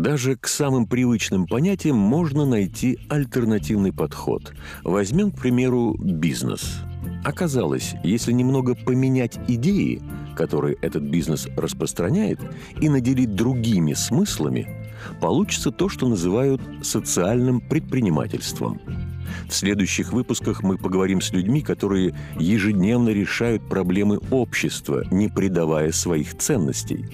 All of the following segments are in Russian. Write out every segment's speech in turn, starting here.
Даже к самым привычным понятиям можно найти альтернативный подход. Возьмем, к примеру, бизнес. Оказалось, если немного поменять идеи, которые этот бизнес распространяет, и наделить другими смыслами, получится то, что называют социальным предпринимательством – в следующих выпусках мы поговорим с людьми, которые ежедневно решают проблемы общества, не предавая своих ценностей.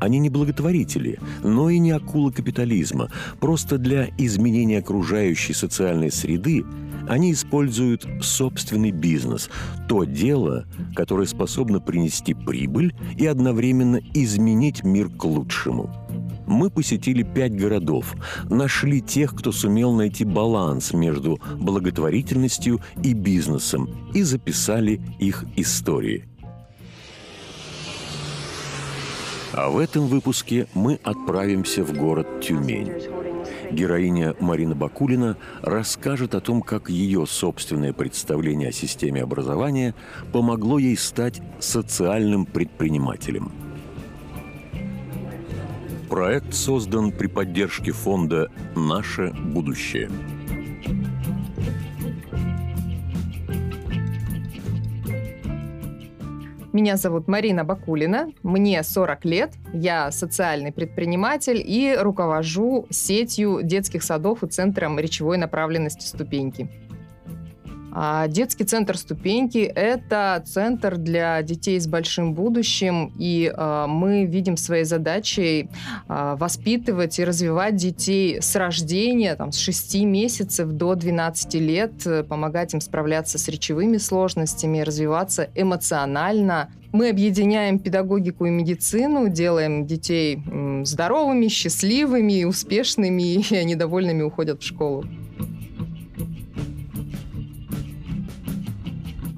Они не благотворители, но и не акулы капитализма. Просто для изменения окружающей социальной среды они используют собственный бизнес, то дело, которое способно принести прибыль и одновременно изменить мир к лучшему – мы посетили пять городов, нашли тех, кто сумел найти баланс между благотворительностью и бизнесом и записали их истории. А в этом выпуске мы отправимся в город Тюмень. Героиня Марина Бакулина расскажет о том, как ее собственное представление о системе образования помогло ей стать социальным предпринимателем – Проект создан при поддержке фонда «Наше будущее». Меня зовут Марина Бакулина, мне 40 лет, я социальный предприниматель и руковожу сетью детских садов и центром речевой направленности «Ступеньки». А детский центр «Ступеньки» — это центр для детей с большим будущим, и э, мы видим своей задачей э, воспитывать и развивать детей с рождения, там, с 6 месяцев до 12 лет, помогать им справляться с речевыми сложностями, развиваться эмоционально, мы объединяем педагогику и медицину, делаем детей здоровыми, счастливыми, успешными, и они довольными уходят в школу.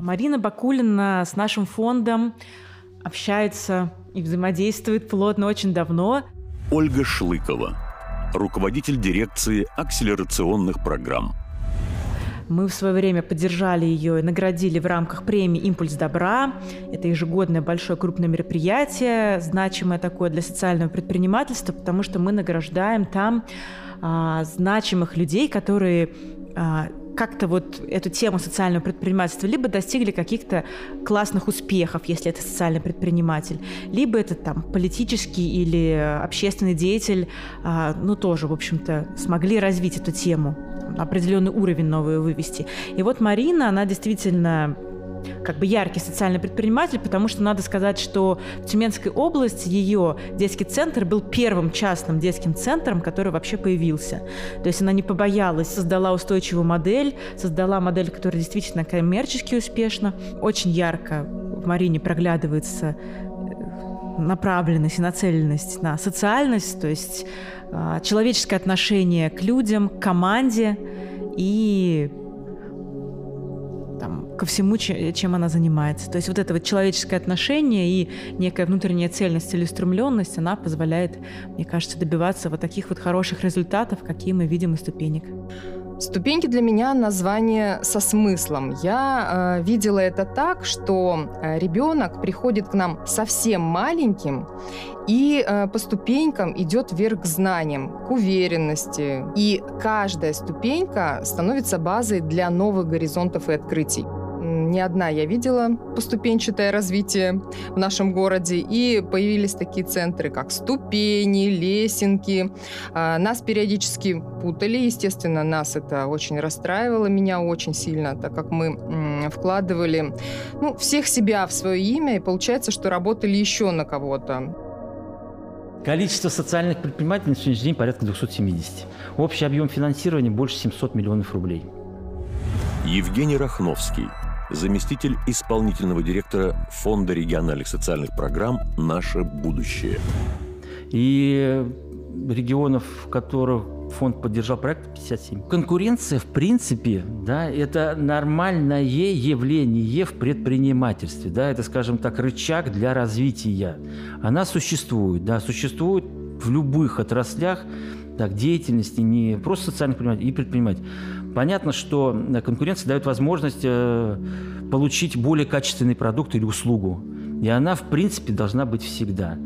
Марина Бакулина с нашим фондом общается и взаимодействует плотно очень давно. Ольга Шлыкова, руководитель дирекции акселерационных программ. Мы в свое время поддержали ее и наградили в рамках премии «Импульс добра». Это ежегодное большое крупное мероприятие, значимое такое для социального предпринимательства, потому что мы награждаем там а, значимых людей, которые а, как-то вот эту тему социального предпринимательства либо достигли каких-то классных успехов, если это социальный предприниматель, либо это там политический или общественный деятель, а, ну тоже, в общем-то, смогли развить эту тему, определенный уровень новый вывести. И вот Марина, она действительно как бы яркий социальный предприниматель, потому что надо сказать, что в Тюменской области ее детский центр был первым частным детским центром, который вообще появился. То есть она не побоялась, создала устойчивую модель, создала модель, которая действительно коммерчески успешна. Очень ярко в Марине проглядывается э, направленность и нацеленность на социальность, то есть а, человеческое отношение к людям, к команде и ко всему, чем она занимается. То есть вот это вот человеческое отношение и некая внутренняя цельность, целеустремленность, она позволяет, мне кажется, добиваться вот таких вот хороших результатов, какие мы видим из ступенек. Ступеньки для меня название со смыслом. Я э, видела это так, что э, ребенок приходит к нам совсем маленьким и э, по ступенькам идет вверх к знаниям, к уверенности. И каждая ступенька становится базой для новых горизонтов и открытий не одна я видела поступенчатое развитие в нашем городе, и появились такие центры, как ступени, лесенки. А, нас периодически путали, естественно, нас это очень расстраивало, меня очень сильно, так как мы вкладывали ну, всех себя в свое имя, и получается, что работали еще на кого-то. Количество социальных предпринимателей на сегодняшний день порядка 270. Общий объем финансирования больше 700 миллионов рублей. Евгений Рахновский – заместитель исполнительного директора Фонда региональных социальных программ «Наше будущее». И регионов, в которых фонд поддержал проект 57. Конкуренция, в принципе, да, это нормальное явление в предпринимательстве, да, это, скажем так, рычаг для развития. Она существует, да, существует в любых отраслях так, деятельности, не просто социальных предпринимателей, и предпринимателей. Понятно, что э, конкуренция дает возможность э, получить более качественный продукт или услугу. И она, в принципе, должна быть всегда.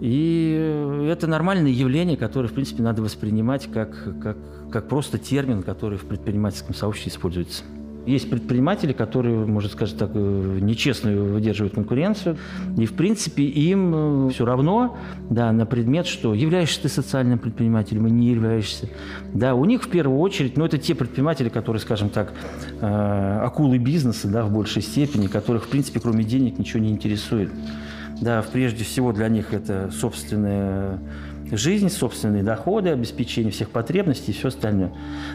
И это нормальное явление, которое, в принципе, надо воспринимать как, как, как просто термин, который в предпринимательском сообществе используется. Есть предприниматели, которые, можно сказать так, э, нечестно выдерживают конкуренцию. И, в принципе, им э, все равно да, на предмет, что являешься ты социальным предпринимателем и не являешься. Да, у них в первую очередь, ну, это те предприниматели, которые, скажем так, э, акулы бизнеса да, в большей степени, которых, в принципе, кроме денег ничего не интересует. Да, прежде всего для них это собственная жизнь, собственные доходы, обеспечение всех потребностей и все остальное.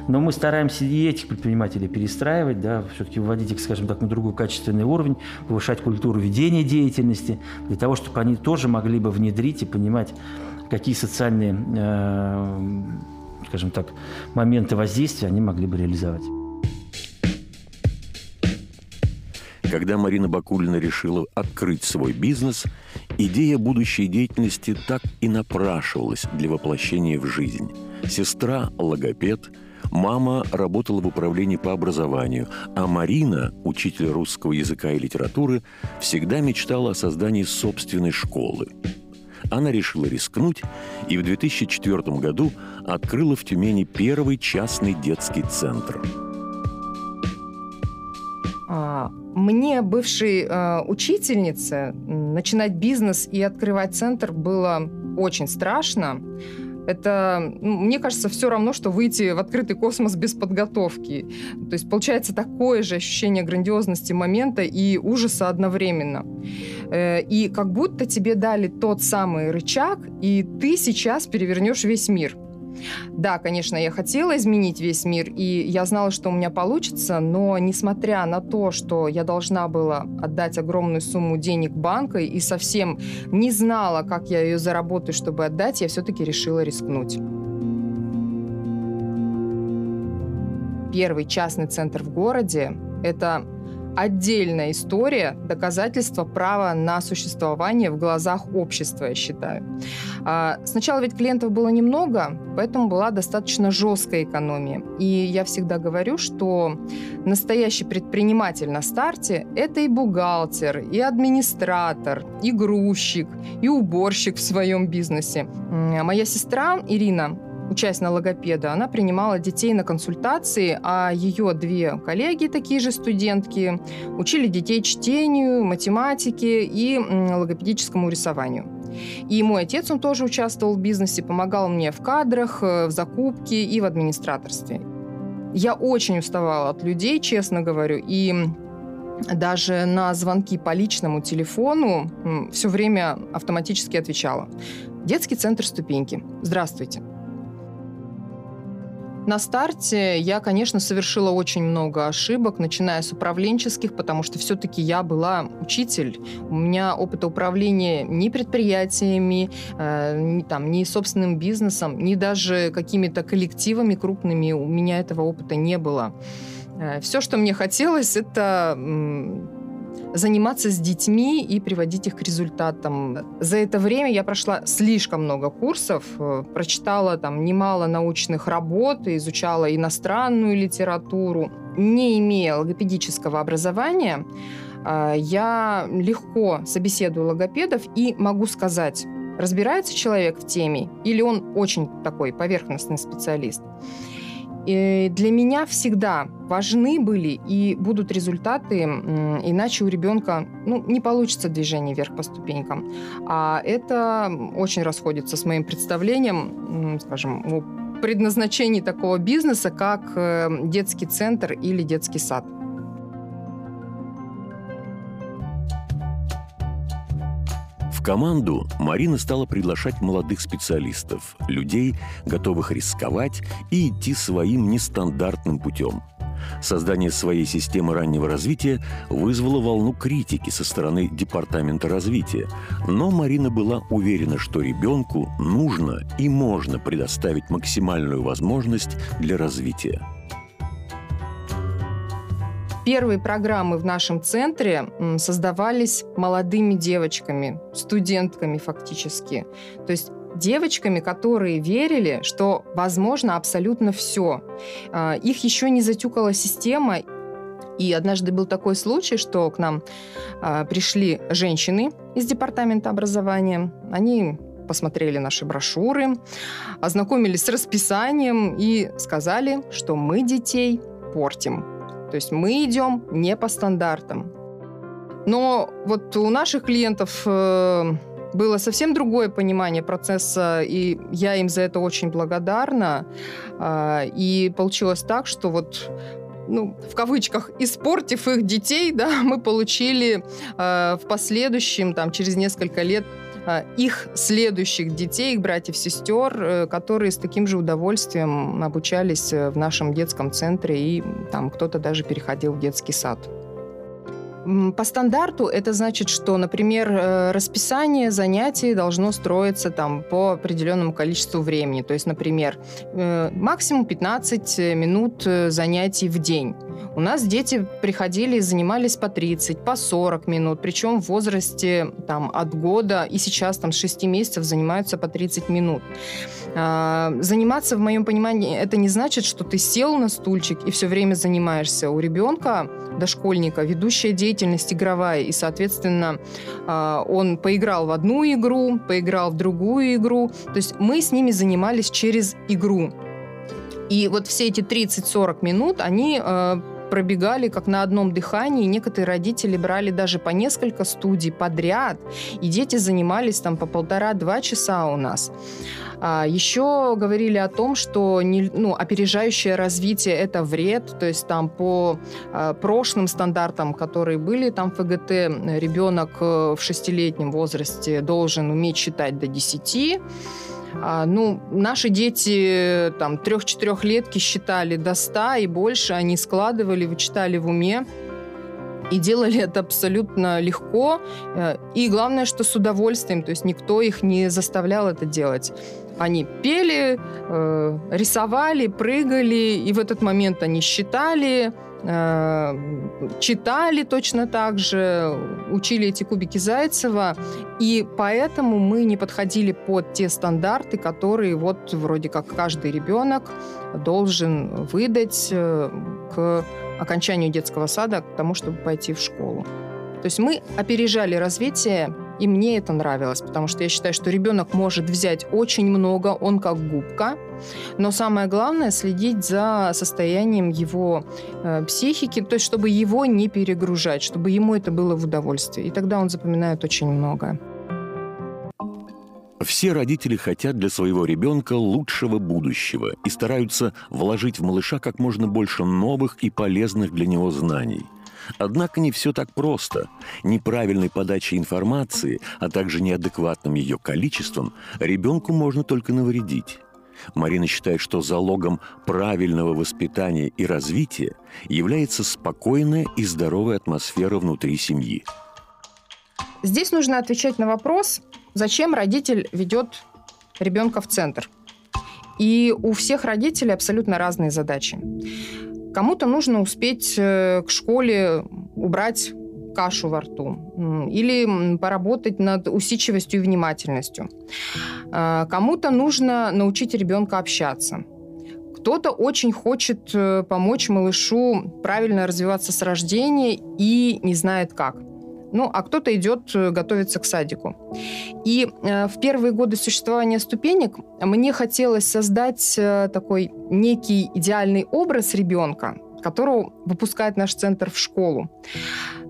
Но мы стараемся и этих предпринимателей перестраивать, да, все-таки выводить их, скажем так, на другой качественный уровень, повышать культуру ведения деятельности, для того, чтобы они тоже могли бы внедрить и понимать, какие социальные, э, скажем так, моменты воздействия они могли бы реализовать. Когда Марина Бакулина решила открыть свой бизнес, идея будущей деятельности так и напрашивалась для воплощения в жизнь. Сестра – логопед, мама работала в управлении по образованию, а Марина, учитель русского языка и литературы, всегда мечтала о создании собственной школы. Она решила рискнуть и в 2004 году открыла в Тюмени первый частный детский центр – мне, бывшей э, учительнице, начинать бизнес и открывать центр было очень страшно. Это, мне кажется, все равно, что выйти в открытый космос без подготовки. То есть получается такое же ощущение грандиозности момента и ужаса одновременно. Э, и как будто тебе дали тот самый рычаг, и ты сейчас перевернешь весь мир. Да, конечно, я хотела изменить весь мир, и я знала, что у меня получится, но несмотря на то, что я должна была отдать огромную сумму денег банка и совсем не знала, как я ее заработаю, чтобы отдать, я все-таки решила рискнуть. Первый частный центр в городе – это отдельная история доказательства права на существование в глазах общества, я считаю. А, сначала ведь клиентов было немного, поэтому была достаточно жесткая экономия. И я всегда говорю, что настоящий предприниматель на старте – это и бухгалтер, и администратор, и грузчик, и уборщик в своем бизнесе. Моя сестра Ирина учась на логопеда, она принимала детей на консультации, а ее две коллеги, такие же студентки, учили детей чтению, математике и логопедическому рисованию. И мой отец, он тоже участвовал в бизнесе, помогал мне в кадрах, э, в закупке и в администраторстве. Я очень уставала от людей, честно говорю, и даже на звонки по личному телефону все время автоматически отвечала. Детский центр «Ступеньки». Здравствуйте. На старте я, конечно, совершила очень много ошибок, начиная с управленческих, потому что все-таки я была учитель. У меня опыта управления ни предприятиями, э, ни, там, ни собственным бизнесом, ни даже какими-то коллективами крупными. У меня этого опыта не было. Э, все, что мне хотелось, это заниматься с детьми и приводить их к результатам. За это время я прошла слишком много курсов, э, прочитала там немало научных работ, изучала иностранную литературу. Не имея логопедического образования, э, я легко собеседую логопедов и могу сказать, разбирается человек в теме или он очень такой поверхностный специалист. И для меня всегда важны были и будут результаты, иначе у ребенка ну, не получится движение вверх по ступенькам. А это очень расходится с моим представлением, скажем, о предназначении такого бизнеса, как э, детский центр или детский сад. Команду Марина стала приглашать молодых специалистов, людей, готовых рисковать и идти своим нестандартным путем. Создание своей системы раннего развития вызвало волну критики со стороны Департамента развития, но Марина была уверена, что ребенку нужно и можно предоставить максимальную возможность для развития. Первые программы в нашем центре создавались молодыми девочками, студентками фактически. То есть девочками, которые верили, что возможно абсолютно все. А, их еще не затюкала система. И однажды был такой случай, что к нам а, пришли женщины из департамента образования. Они посмотрели наши брошюры, ознакомились с расписанием и сказали, что мы детей портим. То есть мы идем не по стандартам. Но вот у наших клиентов э, было совсем другое понимание процесса, и я им за это очень благодарна. Э, и получилось так, что вот ну, в кавычках, испортив их детей, да, мы получили э, в последующем, там, через несколько лет, их следующих детей, их братьев-сестер, э, которые с таким же удовольствием обучались э, в нашем детском центре, и там кто-то даже переходил в детский сад. По стандарту это значит, что, например, э, расписание занятий должно строиться там по определенному количеству времени. То есть, например, э, максимум 15 минут э, занятий в день. У нас дети приходили и занимались по 30, по 40 минут, причем в возрасте там, от года и сейчас там, с 6 месяцев занимаются по 30 минут. А, заниматься, в моем понимании, это не значит, что ты сел на стульчик и все время занимаешься. У ребенка, дошкольника, ведущая деятельность игровая, и, соответственно, а, он поиграл в одну игру, поиграл в другую игру. То есть мы с ними занимались через игру. И вот все эти 30-40 минут, они а, пробегали как на одном дыхании. Некоторые родители брали даже по несколько студий подряд, и дети занимались там по полтора-два часа у нас. А еще говорили о том, что не, ну, опережающее развитие – это вред, то есть там по а, прошлым стандартам, которые были, там ФГТ, ребенок э, в шестилетнем возрасте должен уметь считать до 10, а, ну, наши дети там трех-четырехлетки считали до ста и больше, они складывали, вычитали в уме. И делали это абсолютно легко. Э, и главное, что с удовольствием. То есть никто их не заставлял это делать. Они пели, э, рисовали, прыгали, и в этот момент они считали, читали точно так же, учили эти кубики Зайцева, и поэтому мы не подходили под те стандарты, которые вот вроде как каждый ребенок должен выдать э, к окончанию детского сада, к тому, чтобы пойти в школу. То есть мы опережали развитие и мне это нравилось, потому что я считаю, что ребенок может взять очень много, он как губка, но самое главное следить за состоянием его э, психики, то есть чтобы его не перегружать, чтобы ему это было в удовольствие. И тогда он запоминает очень много. Все родители хотят для своего ребенка лучшего будущего и стараются вложить в малыша как можно больше новых и полезных для него знаний. Однако не все так просто. Неправильной подачей информации, а также неадекватным ее количеством ребенку можно только навредить. Марина считает, что залогом правильного воспитания и развития является спокойная и здоровая атмосфера внутри семьи. Здесь нужно отвечать на вопрос, зачем родитель ведет ребенка в центр. И у всех родителей абсолютно разные задачи. Кому-то нужно успеть э, к школе убрать кашу во рту или поработать над усидчивостью и внимательностью. А, кому-то нужно научить ребенка общаться. Кто-то очень хочет э, помочь малышу правильно развиваться с рождения и не знает как. Ну, а кто-то идет э, готовиться к садику. И э, в первые годы существования ступенек мне хотелось создать э, такой некий идеальный образ ребенка, которого выпускает наш центр в школу.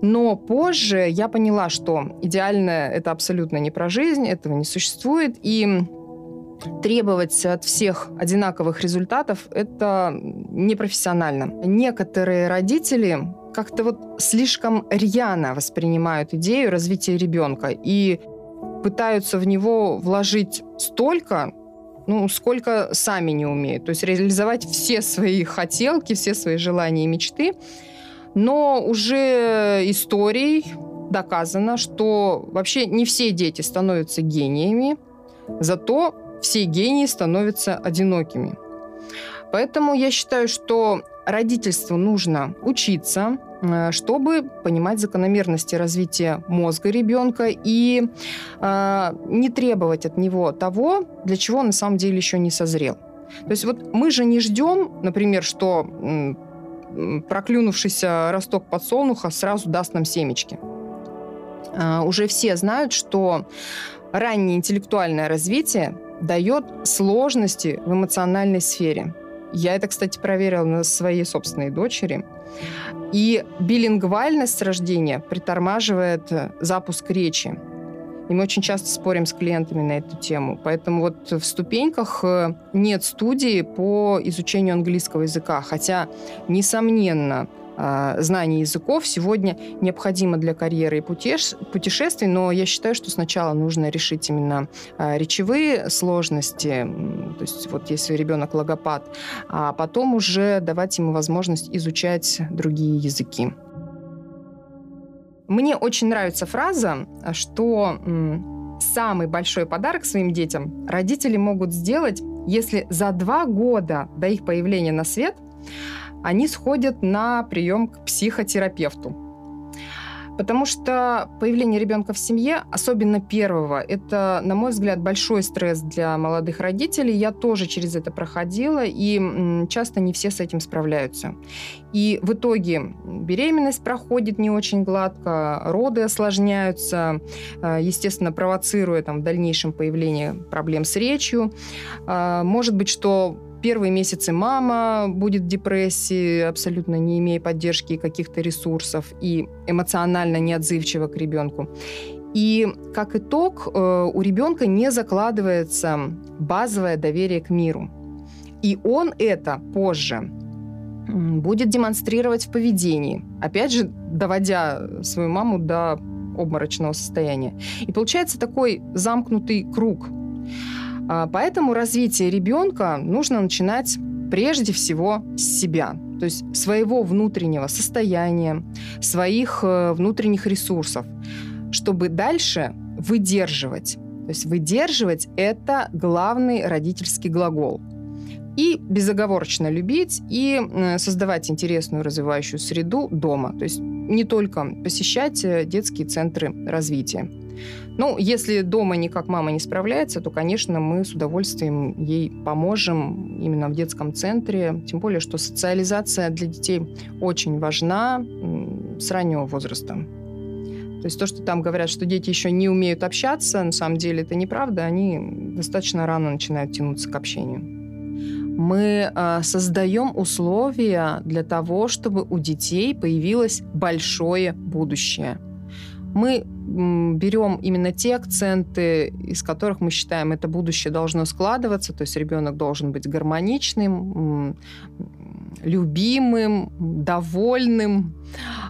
Но позже я поняла, что идеальное это абсолютно не про жизнь, этого не существует, и требовать от всех одинаковых результатов – это непрофессионально. Некоторые родители как-то вот слишком рьяно воспринимают идею развития ребенка и пытаются в него вложить столько, ну, сколько сами не умеют. То есть реализовать все свои хотелки, все свои желания и мечты. Но уже историей доказано, что вообще не все дети становятся гениями, зато все гении становятся одинокими. Поэтому я считаю, что родительству нужно учиться, чтобы понимать закономерности развития мозга ребенка и э, не требовать от него того, для чего он на самом деле еще не созрел. То есть вот мы же не ждем, например, что м, проклюнувшийся росток подсолнуха сразу даст нам семечки. Э, уже все знают, что раннее интеллектуальное развитие дает сложности в эмоциональной сфере. Я это, кстати, проверила на своей собственной дочери. И билингвальность рождения притормаживает запуск речи. И мы очень часто спорим с клиентами на эту тему. Поэтому вот в ступеньках э, нет студии по изучению английского языка. Хотя, несомненно, знание языков сегодня необходимо для карьеры и путешествий, но я считаю, что сначала нужно решить именно а, речевые сложности, то есть вот если ребенок логопад, а потом уже давать ему возможность изучать другие языки. Мне очень нравится фраза, что самый большой подарок своим детям родители могут сделать, если за два года до их появления на свет они сходят на прием к психотерапевту. Потому что появление ребенка в семье, особенно первого, это, на мой взгляд, большой стресс для молодых родителей. Я тоже через это проходила, и часто не все с этим справляются. И в итоге беременность проходит не очень гладко, роды осложняются, э, естественно, провоцируя там, в дальнейшем появление проблем с речью. Э, может быть, что первые месяцы мама будет в депрессии, абсолютно не имея поддержки и каких-то ресурсов, и эмоционально неотзывчива к ребенку. И как итог, э, у ребенка не закладывается базовое доверие к миру. И он это позже будет демонстрировать в поведении, опять же, доводя свою маму до обморочного состояния. И получается такой замкнутый круг – поэтому развитие ребенка нужно начинать прежде всего с себя, то есть своего внутреннего состояния, своих э, внутренних ресурсов, чтобы дальше выдерживать. То есть выдерживать – это главный родительский глагол. И безоговорочно любить и э, создавать интересную развивающую среду дома. То есть не только посещать э, детские центры развития. Ну, если дома никак мама не справляется, то, конечно, мы с удовольствием ей поможем именно в детском центре. Тем более, что социализация для детей очень важна с раннего возраста. То есть то, что там говорят, что дети еще не умеют общаться, на самом деле это неправда. Они достаточно рано начинают тянуться к общению. Мы э, создаем условия для того, чтобы у детей появилось большое будущее. Мы берем именно те акценты, из которых мы считаем, это будущее должно складываться, то есть ребенок должен быть гармоничным, любимым, довольным,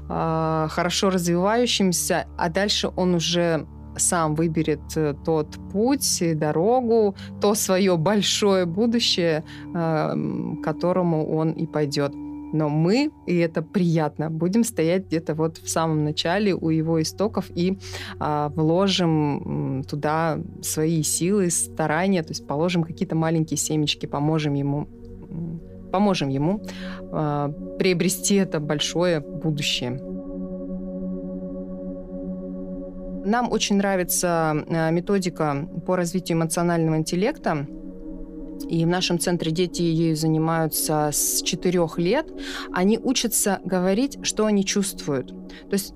а, хорошо развивающимся, а дальше он уже сам выберет э, тот путь, дорогу, то свое большое будущее, а, к которому он и пойдет но мы, и это приятно, будем стоять где-то вот в самом начале у его истоков и а, вложим туда свои силы, старания, то есть положим какие-то маленькие семечки, поможем ему поможем ему а, приобрести это большое будущее. Нам очень нравится а, методика по развитию эмоционального интеллекта. И в нашем центре дети ею занимаются с 4 лет. Они учатся говорить, что они чувствуют. То есть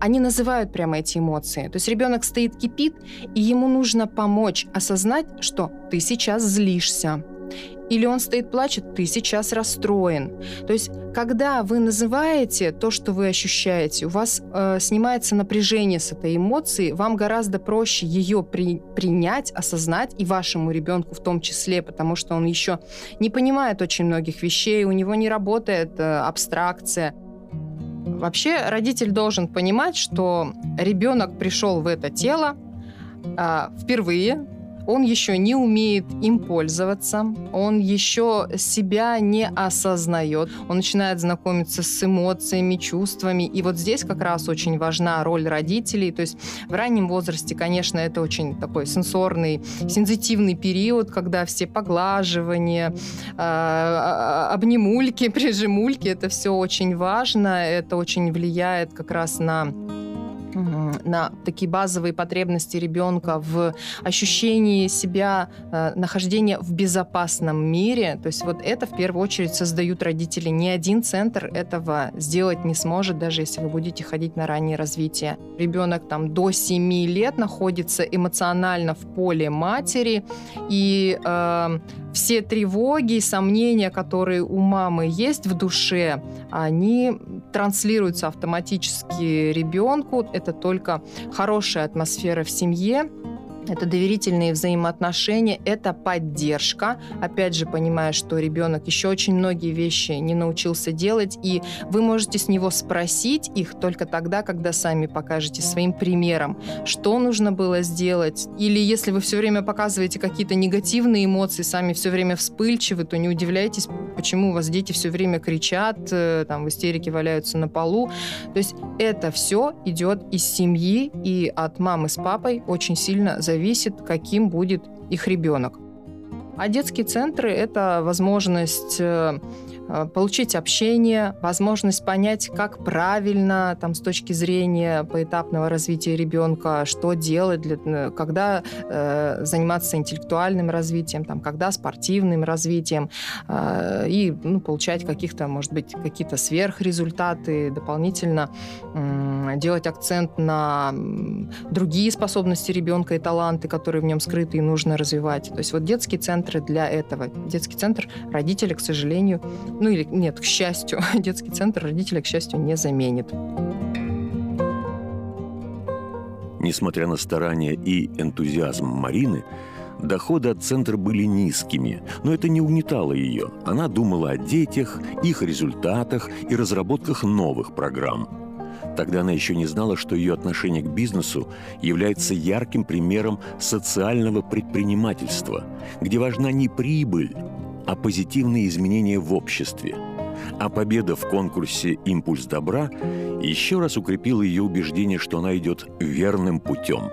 они называют прямо эти эмоции. То есть ребенок стоит, кипит, и ему нужно помочь осознать, что ты сейчас злишься, или он стоит, плачет, ты сейчас расстроен. То есть, когда вы называете то, что вы ощущаете, у вас э, снимается напряжение с этой эмоции, вам гораздо проще ее при, принять, осознать, и вашему ребенку в том числе, потому что он еще не понимает очень многих вещей, у него не работает э, абстракция. Вообще родитель должен понимать, что ребенок пришел в это тело э, впервые, он еще не умеет им пользоваться, он еще себя не осознает, он начинает знакомиться с эмоциями, чувствами. И вот здесь как раз очень важна роль родителей. То есть в раннем возрасте, конечно, это очень такой сенсорный, сензитивный период, когда все поглаживания, э, обнимульки, прижимульки, это все очень важно, это очень влияет как раз на на такие базовые потребности ребенка в ощущении себя, э, нахождения в безопасном мире. То есть вот это в первую очередь создают родители. Ни один центр этого сделать не сможет, даже если вы будете ходить на раннее развитие. Ребенок там до 7 лет находится эмоционально в поле матери, и э, все тревоги, сомнения, которые у мамы есть в душе, они транслируются автоматически ребенку. Это только хорошая атмосфера в семье, это доверительные взаимоотношения, это поддержка. Опять же, понимая, что ребенок еще очень многие вещи не научился делать, и вы можете с него спросить их только тогда, когда сами покажете своим примером, что нужно было сделать. Или если вы все время показываете какие-то негативные эмоции, сами все время вспыльчивы, то не удивляйтесь, почему у вас дети все время кричат, э, там в истерике валяются на полу. То есть это все идет из семьи и от мамы с папой очень сильно зависит зависит, каким будет их ребенок. А детские центры – это возможность э, получить общение, возможность понять, как правильно там, с точки зрения поэтапного развития ребенка, что делать, для, э, когда э, заниматься интеллектуальным развитием, там, когда спортивным развитием, э, и ну, получать каких-то, может быть, какие-то сверхрезультаты, дополнительно э, делать акцент на другие способности ребенка и таланты, которые в нем скрыты и нужно развивать. То есть вот детские центры для этого. Детский центр родители, к сожалению, ну или нет, к счастью, детский центр родителя, к счастью, не заменит. Несмотря на старания и энтузиазм Марины, доходы от центра были низкими, но это не угнетало ее. Она думала о детях, их результатах и разработках новых программ. Тогда она еще не знала, что ее отношение к бизнесу является ярким примером социального предпринимательства, где важна не прибыль, а позитивные изменения в обществе. А победа в конкурсе «Импульс добра» еще раз укрепила ее убеждение, что она идет верным путем.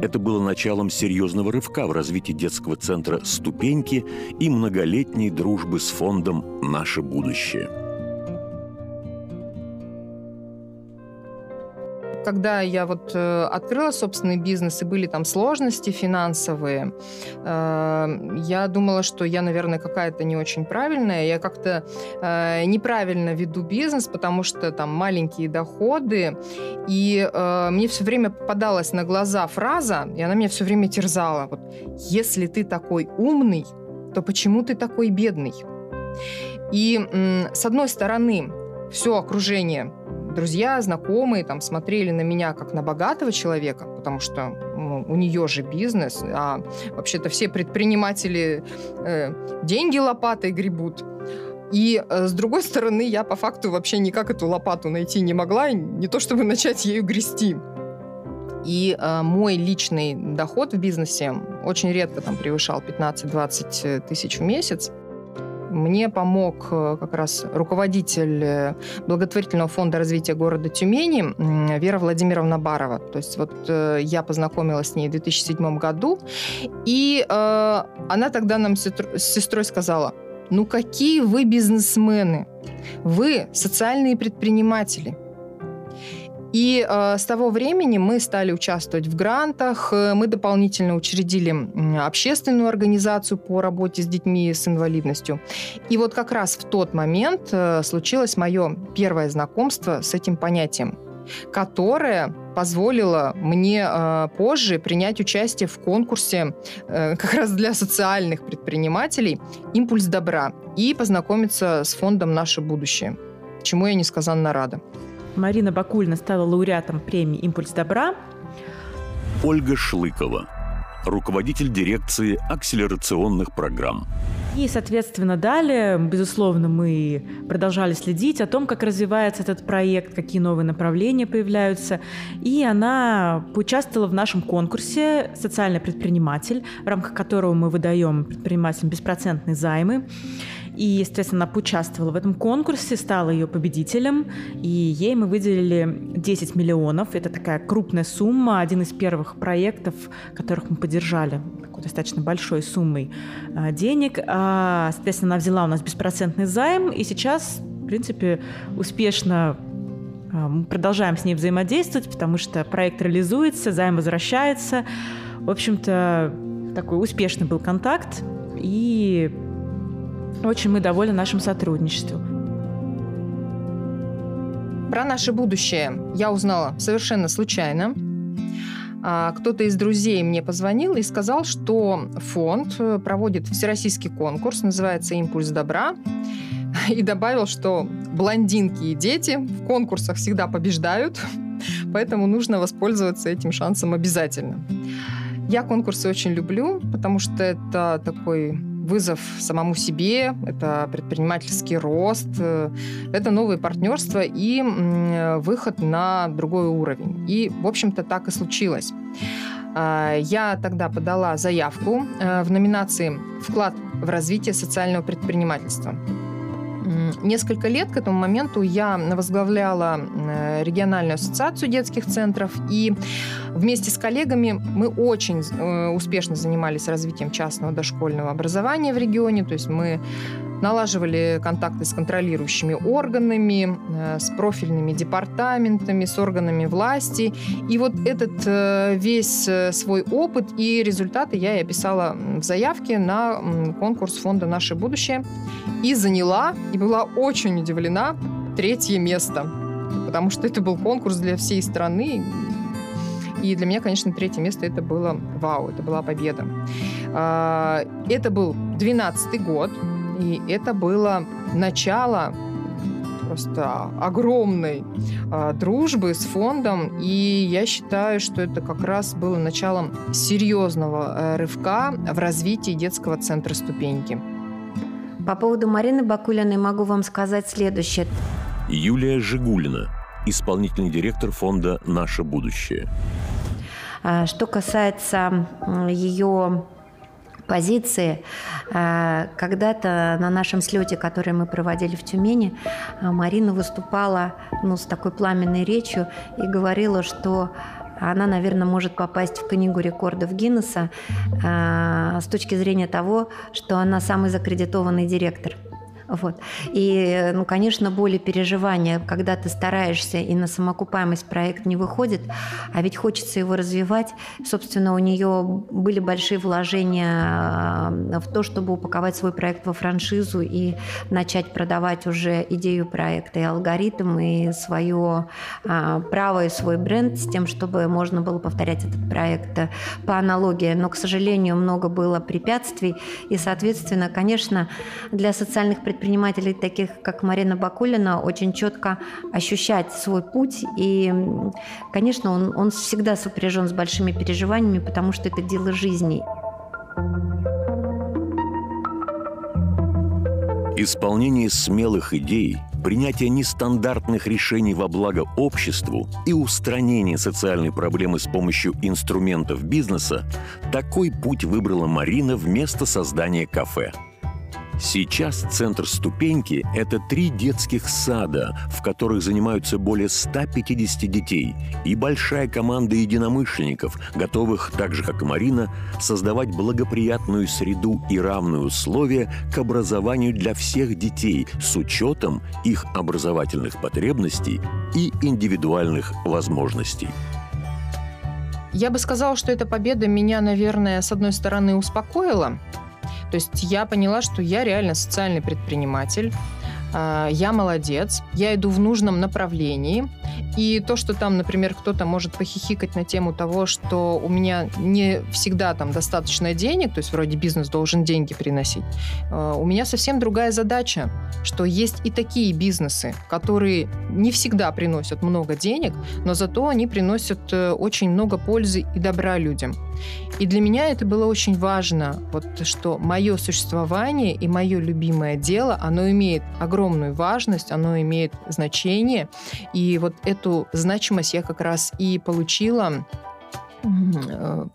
Это было началом серьезного рывка в развитии детского центра «Ступеньки» и многолетней дружбы с фондом «Наше будущее». Когда я вот э, открыла собственный бизнес, и были там сложности финансовые, э, я думала, что я, наверное, какая-то не очень правильная. Я как-то э, неправильно веду бизнес, потому что там маленькие доходы, и мне все время попадалась на глаза фраза, и она меня все время терзала. Вот, если ты такой умный, то почему ты такой бедный? И с одной стороны, все окружение друзья, знакомые там смотрели на меня как на богатого человека, потому что ну, у нее же бизнес, а вообще-то все предприниматели э, деньги лопатой гребут. И э, с другой стороны, я по факту вообще никак эту лопату найти не могла, не то чтобы начать ею грести. И э, мой личный доход в бизнесе очень редко там превышал 15-20 э, тысяч в месяц. Мне помог э, как раз руководитель э, благотворительного фонда развития города Тюмени Вера Владимировна Барова. То есть вот э, я познакомилась с ней в 2007 году, и э, она тогда нам с сестрой сказала, ну какие вы бизнесмены, вы социальные предприниматели – и э, с того времени мы стали участвовать в грантах, э, мы дополнительно учредили общественную организацию по работе с детьми с инвалидностью. И вот как раз в тот момент э, случилось мое первое знакомство с этим понятием которое позволило мне э, позже принять участие в конкурсе э, как раз для социальных предпринимателей «Импульс добра» и познакомиться с фондом «Наше будущее», чему я несказанно рада. Марина Бакульна стала лауреатом премии «Импульс добра». Ольга Шлыкова, руководитель дирекции акселерационных программ. И, соответственно, далее, безусловно, мы продолжали следить о том, как развивается этот проект, какие новые направления появляются. И она поучаствовала в нашем конкурсе «Социальный предприниматель», в рамках которого мы выдаем предпринимателям беспроцентные займы. И, естественно, она поучаствовала в этом конкурсе, стала ее победителем, и ей мы выделили 10 миллионов. Это такая крупная сумма, один из первых проектов, которых мы поддержали такой достаточно большой суммой а, денег. А, соответственно, она взяла у нас беспроцентный займ, и сейчас, в принципе, успешно А, мы продолжаем с ней взаимодействовать, потому что проект реализуется, займ возвращается. В общем-то, такой успешный был контакт, и очень мы довольны нашим сотрудничеством. Про наше будущее я узнала совершенно случайно. А, кто-то из друзей мне позвонил и сказал, что фонд э, проводит всероссийский конкурс, называется «Импульс добра», и добавил, что блондинки и дети в конкурсах всегда побеждают, поэтому нужно воспользоваться этим шансом обязательно. Я конкурсы очень люблю, потому что это такой вызов самому себе, это предпринимательский рост, э, это новые партнерства и выход на другой уровень. И, в общем-то, так и случилось. А, я тогда подала заявку э, в номинации «Вклад в развитие социального предпринимательства». Несколько лет к этому моменту я возглавляла э, региональную ассоциацию детских центров, и вместе с коллегами мы очень э, успешно занимались развитием частного дошкольного образования в регионе, то есть мы налаживали контакты с контролирующими органами, э, с профильными департаментами, с органами власти. И вот этот э, весь э, свой опыт и результаты я и описала в заявке на конкурс фонда «Наше будущее» и заняла, и была очень удивлена, третье место. Потому что это был конкурс для всей страны, и для меня, конечно, третье место это было вау, это была победа. А, это был 12 год, и это было начало просто огромной э, дружбы с фондом, и я считаю, что это как раз было началом серьезного э, рывка в развитии детского центра «Ступеньки». По поводу Марины Бакулиной могу вам сказать следующее. Юлия Жигулина, исполнительный директор фонда «Наше будущее». А, что касается ее позиции. А, когда-то на нашем слете, который мы проводили в Тюмени, а, Марина выступала ну, с такой пламенной речью и говорила, что она, наверное, может попасть в книгу рекордов Гиннесса э, с точки зрения того, что она самый закредитованный директор – вот. И, ну, конечно, боли, переживания, когда ты стараешься и на самоокупаемость проект не выходит, а ведь хочется его развивать. Собственно, у нее были большие вложения э, в то, чтобы упаковать свой проект во франшизу и начать продавать уже идею проекта и алгоритм, и свое а, право, и свой бренд с тем, чтобы можно было повторять этот проект по аналогии. Но, к сожалению, много было препятствий, и, соответственно, конечно, для социальных предприятий предпринимателей, таких как Марина Бакулина, очень четко ощущать свой путь. И, конечно, он, он всегда сопряжен с большими переживаниями, потому что это дело жизни. Исполнение смелых идей, принятие нестандартных решений во благо обществу и устранение социальной проблемы с помощью инструментов бизнеса – такой путь выбрала Марина вместо создания кафе – Сейчас центр «Ступеньки» — это три детских сада, в которых занимаются более 150 детей, и большая команда единомышленников, готовых, так же как и Марина, создавать благоприятную среду и равные условия к образованию для всех детей с учетом их образовательных потребностей и индивидуальных возможностей. Я бы сказала, что эта победа меня, наверное, с одной стороны успокоила, то есть я поняла, что я реально социальный предприниматель, а, я молодец, я иду в нужном направлении, и то, что там, например, кто-то может похихикать на тему того, что у меня не всегда там достаточно денег, то есть вроде бизнес должен деньги приносить, э, у меня совсем другая задача, что есть и такие бизнесы, которые не всегда приносят много денег, но зато они приносят э, очень много пользы и добра людям. И для меня это было очень важно, вот что мое существование и мое любимое дело, оно имеет огромную важность, оно имеет значение, и вот эту значимость я как раз и получила э,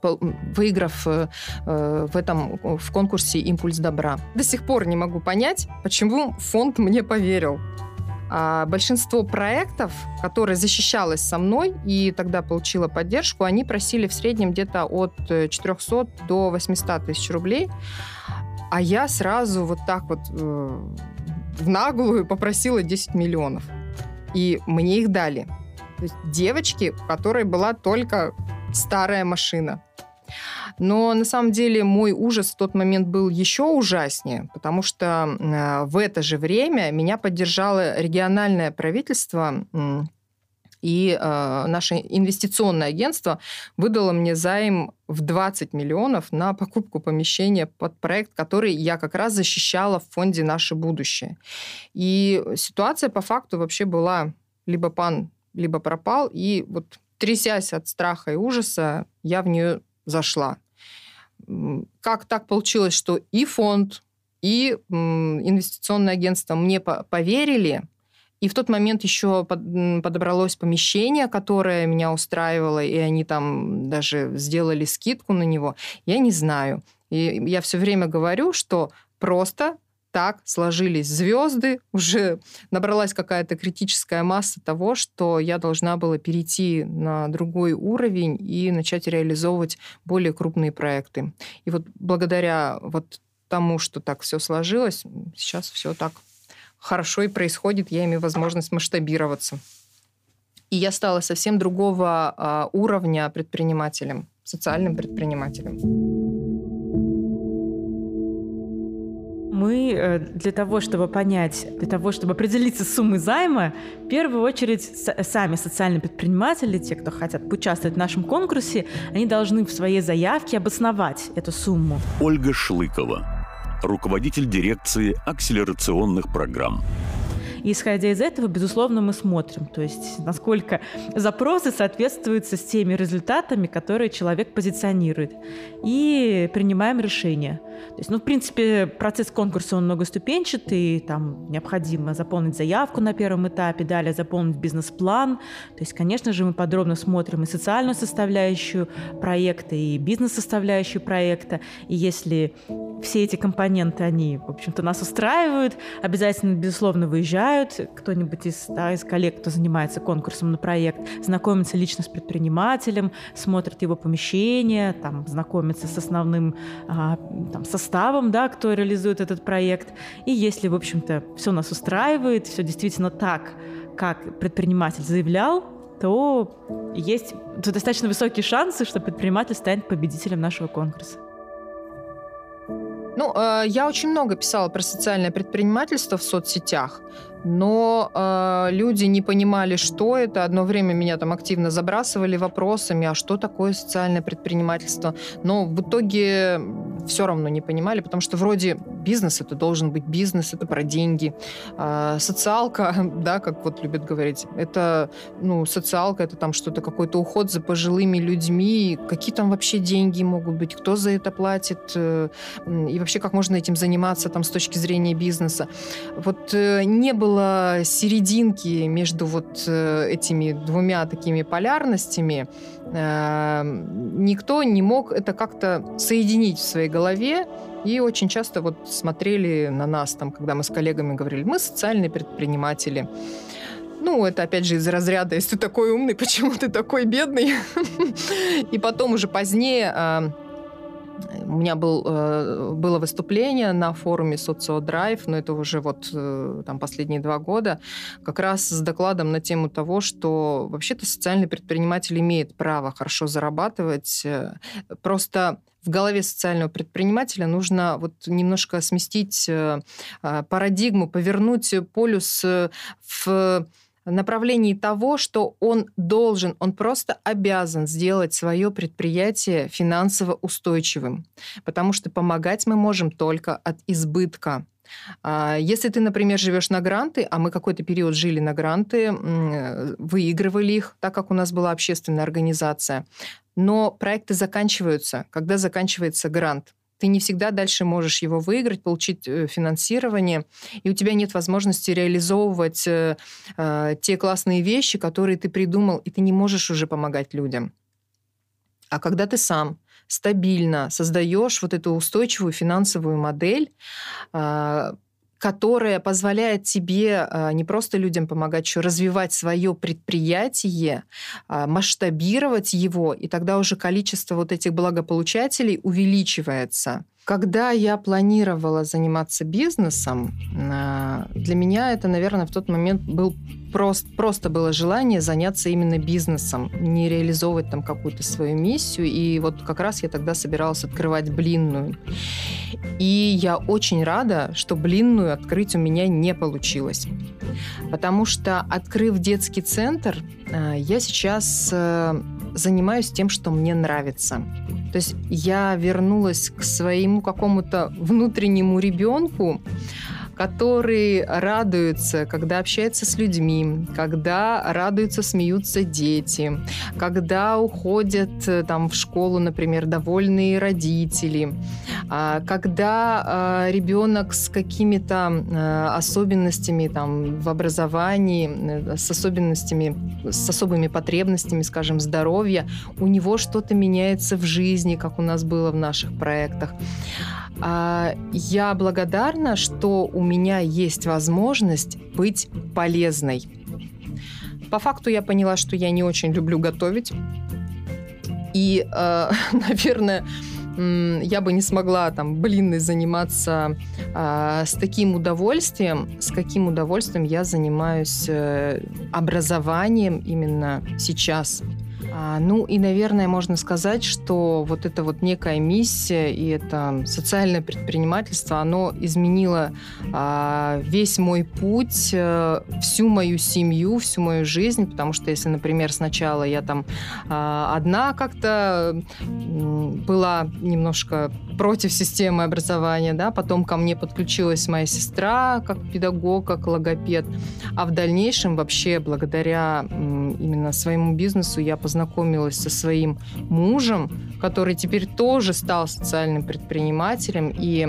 выиграв э, э, в этом в конкурсе «Импульс добра». До сих пор не могу понять, почему фонд мне поверил. А большинство проектов, которые защищалось со мной и тогда получила поддержку, они просили в среднем где-то от 400 до 800 тысяч рублей. А я сразу вот так вот в наглую попросила 10 миллионов. и мне их дали. То есть девочки, у которой была только старая машина. Но на самом деле мой ужас в тот момент был еще ужаснее, потому что в это же время меня поддержало региональное правительство и э, наше инвестиционное агентство выдало мне займ в 20 миллионов на покупку помещения под проект, который я как раз защищала в фонде «Наше будущее». И ситуация по факту вообще была либо пан, либо пропал. И вот трясясь от страха и ужаса, я в нее зашла. Как так получилось, что и фонд, и инвестиционное агентство мне поверили, и в тот момент еще подобралось помещение, которое меня устраивало, и они там даже сделали скидку на него. Я не знаю. И я все время говорю, что просто так сложились звезды, уже набралась какая-то критическая масса того, что я должна была перейти на другой уровень и начать реализовывать более крупные проекты. И вот благодаря вот тому, что так все сложилось, сейчас все так хорошо и происходит, я имею возможность масштабироваться. И я стала совсем другого а, уровня предпринимателем, социальным предпринимателем. Мы э, для того, чтобы понять, для того, чтобы определиться с суммой займа, в первую очередь сами социальные предприниматели, те, кто хотят поучаствовать в нашем конкурсе, они должны в своей заявке обосновать эту сумму. Ольга Шлыкова, руководитель дирекции акселерационных программ. И исходя из этого, безусловно, мы смотрим, то есть насколько запросы соответствуют с теми результатами, которые человек позиционирует. И принимаем решение. То есть, ну, в принципе, процесс конкурса, он многоступенчатый, там необходимо заполнить заявку на первом этапе, далее заполнить бизнес-план. То есть, конечно же, мы подробно смотрим и социальную составляющую проекта, и бизнес-составляющую проекта. И если все эти компоненты, они, в общем-то, нас устраивают, обязательно, безусловно, выезжают кто-нибудь из, да, из коллег, кто занимается конкурсом на проект, знакомится лично с предпринимателем, смотрит его помещение, там, знакомится с основным а, там, составом, да, кто реализует этот проект. И если, в общем-то, все нас устраивает, все действительно так, как предприниматель заявлял, то есть достаточно высокие шансы, что предприниматель станет победителем нашего конкурса. Ну, э, я очень много писала про социальное предпринимательство в соцсетях но э, люди не понимали, что это. Одно время меня там активно забрасывали вопросами, а что такое социальное предпринимательство. Но в итоге все равно не понимали, потому что вроде бизнес это должен быть бизнес, это про деньги. А социалка, да, как вот любят говорить, это, ну, социалка, это там что-то, какой-то уход за пожилыми людьми. Какие там вообще деньги могут быть, кто за это платит, э, и вообще как можно этим заниматься там с точки зрения бизнеса. Вот э, не было было серединки между вот э, этими двумя такими полярностями. Э, никто не мог это как-то соединить в своей голове. И очень часто вот смотрели на нас, там, когда мы с коллегами говорили, мы социальные предприниматели. Ну, это опять же из разряда, если ты такой умный, почему ты такой бедный? И потом уже позднее э, у меня был, э, было выступление на форуме Социодрайв, но это уже вот э, там последние два года, как раз с докладом на тему того, что вообще-то социальный предприниматель имеет право хорошо зарабатывать, э, просто в голове социального предпринимателя нужно вот немножко сместить парадигму, повернуть полюс в направлении того, что он должен, он просто обязан сделать свое предприятие финансово устойчивым. Потому что помогать мы можем только от избытка. А, если ты, например, живешь на гранты, а мы какой-то период жили на гранты, выигрывали их, так как у нас была общественная организация, но проекты заканчиваются, когда заканчивается грант ты не всегда дальше можешь его выиграть, получить э, финансирование, и у тебя нет возможности реализовывать э, э, те классные вещи, которые ты придумал, и ты не можешь уже помогать людям. А когда ты сам стабильно создаешь вот эту устойчивую финансовую модель, э, которая позволяет тебе а, не просто людям помогать, еще развивать свое предприятие, а, масштабировать его, и тогда уже количество вот этих благополучателей увеличивается. Когда я планировала заниматься бизнесом, а, для меня это, наверное, в тот момент был просто, просто было желание заняться именно бизнесом, не реализовывать там какую-то свою миссию. И вот как раз я тогда собиралась открывать блинную. И я очень рада, что блинную открыть у меня не получилось. Потому что, открыв детский центр, а, я сейчас э, занимаюсь тем, что мне нравится. То есть я вернулась к своему какому-то внутреннему ребенку, который радуется, когда общается с людьми, когда радуются, смеются дети, когда уходят э, там в школу, например, довольные родители, а, когда а, ребенок с какими-то э, особенностями там в образовании, э, с особенностями, с особыми потребностями, скажем, здоровья, у него что-то меняется в жизни, как у нас было в наших проектах. А, я благодарна, что у меня есть возможность быть полезной. По факту я поняла, что я не очень люблю готовить. И, э, наверное, я бы не смогла там блинной заниматься э, с таким удовольствием, с каким удовольствием я занимаюсь э, образованием именно сейчас. А, ну и, наверное, можно сказать, что вот эта вот некая миссия и это социальное предпринимательство, оно изменило а, весь мой путь, а, всю мою семью, всю мою жизнь, потому что если, например, сначала я там а, одна как-то была немножко против системы образования, да, потом ко мне подключилась моя сестра как педагог, как логопед, а в дальнейшем вообще благодаря именно своему бизнесу я познакомилась со своим мужем, который теперь тоже стал социальным предпринимателем. И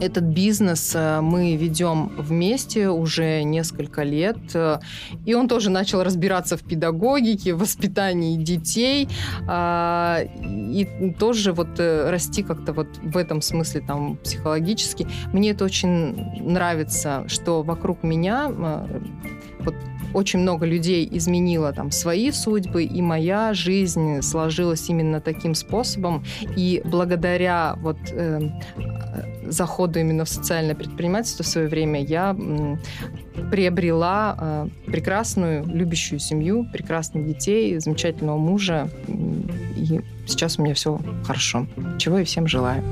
этот бизнес э, мы ведем вместе уже несколько лет, э, и он тоже начал разбираться в педагогике, в воспитании детей, а, и тоже вот э, расти как-то вот в этом смысле там психологически. Мне это очень нравится, что вокруг меня вот очень много людей изменило там свои судьбы, и моя жизнь сложилась именно таким способом. И благодаря вот э, заходу именно в социальное предпринимательство в свое время я э, приобрела э, прекрасную, любящую семью, прекрасных детей, замечательного мужа. И сейчас у меня все хорошо. Чего и всем желаю.